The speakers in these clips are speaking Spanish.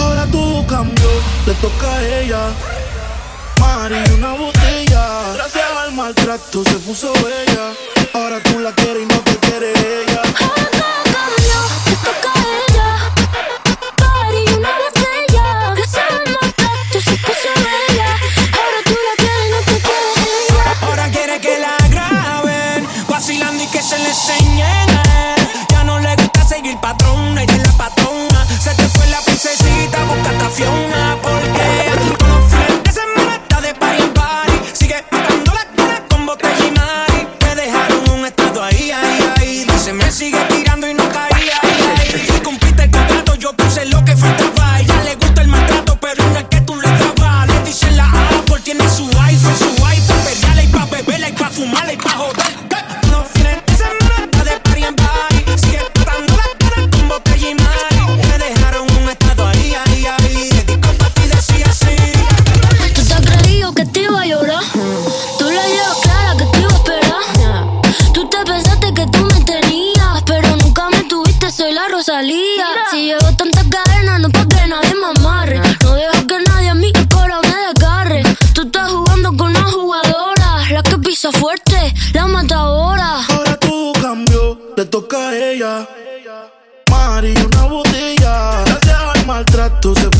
Ahora todo cambió, le toca a ella. Mari, una botella. Gracias al maltrato se puso bella. Ahora tú la quieres y no te quiere ella. Ahora todo cambió, le toca a ella. Dice, me sigue tirando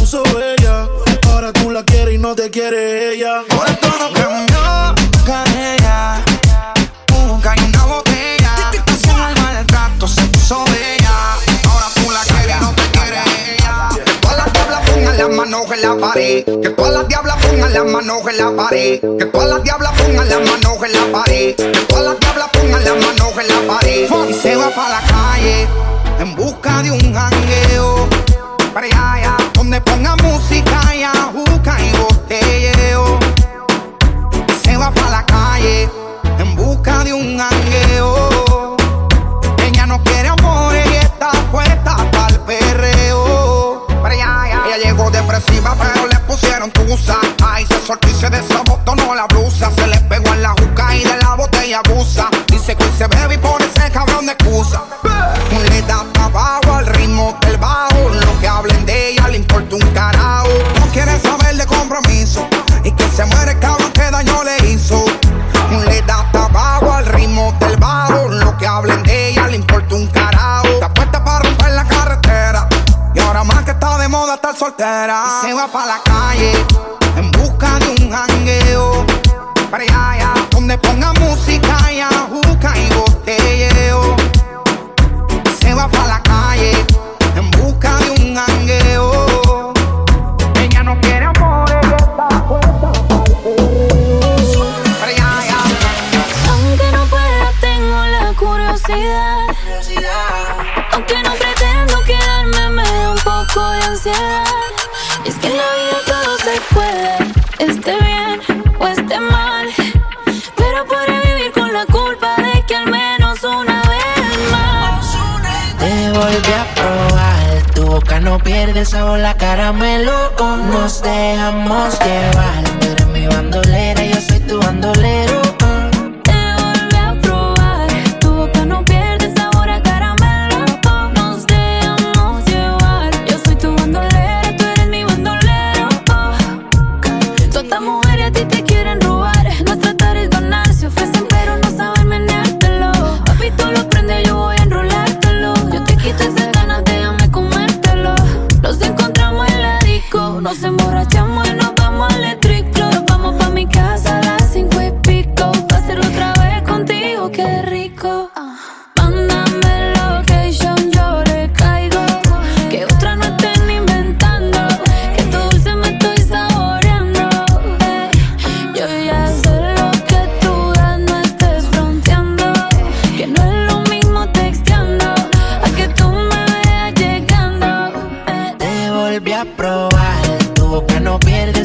puso bella. Ahora tú la quieres y no te quiere ella. Ahora todo cambió, toca a ella. Nunca hay una botella. Gracias al maltrato se puso bella. Ahora tú la quieres y no te quiere ella. Que todas las diablas pongan las manos en la pared. Que todas las diablas pongan las manos en la pared. Que todas las diablas pongan las manos en la pared. Que todas las diablas pongan las manos en la pared. Y se va para la calle en busca de un jangueo. Ponga música calle en busca de un jangueo. Para allá, donde ponga música y ajuca y botelleo. Se va pa' la calle en busca de un jangueo. Ella no quiere amor, ella está puesta para allá, Aunque no pueda, tengo la curiosidad. Aunque no pretendo quedarme, me da un poco de ansiedad. Es que pierde sabor, la caramelo. Nos dejamos llevar, eres mi bandolera, volví a probar, tu boca no pierde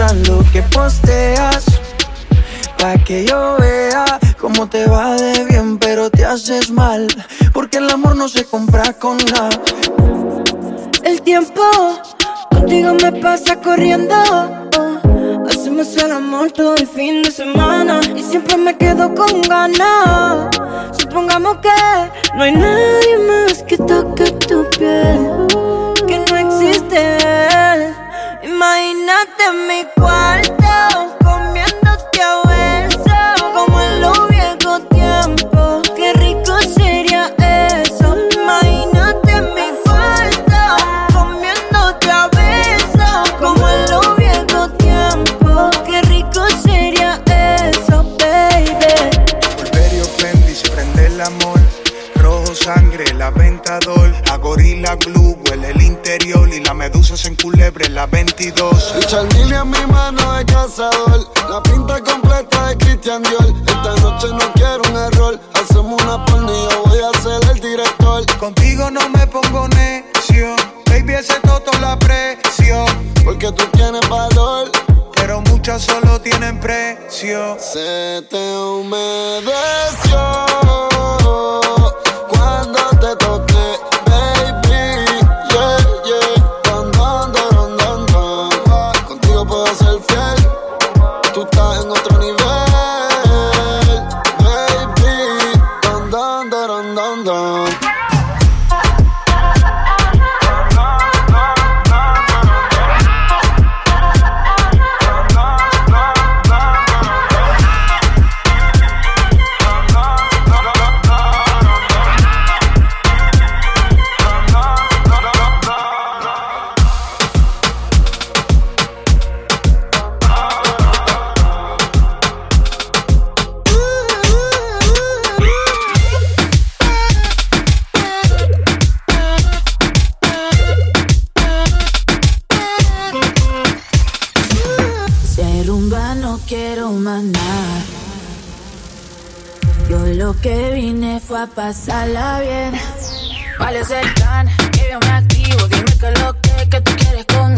Lo que posteas. Pa' que yo vea cómo te va de bien, pero te haces mal. Porque el amor no se compra con nada. El tiempo contigo me pasa corriendo. Hacemos el amor todo el fin de semana y siempre me quedo con ganas. Supongamos que no hay nadie más 22. Richard Mille en mi mano de cazador. La pinta completa de Christian Dior. Esta noche no quiero un error. Hacemos una porno y yo voy a ser el director. Contigo no me pongo necio. Baby, ese toto la presión. Porque tú tienes valor. Pero muchas solo tienen precio. Se te humedeció fue a pasarla bien. ¿Cuál es el? Que yo me activo. Dime que lo que, que tú quieres conmigo.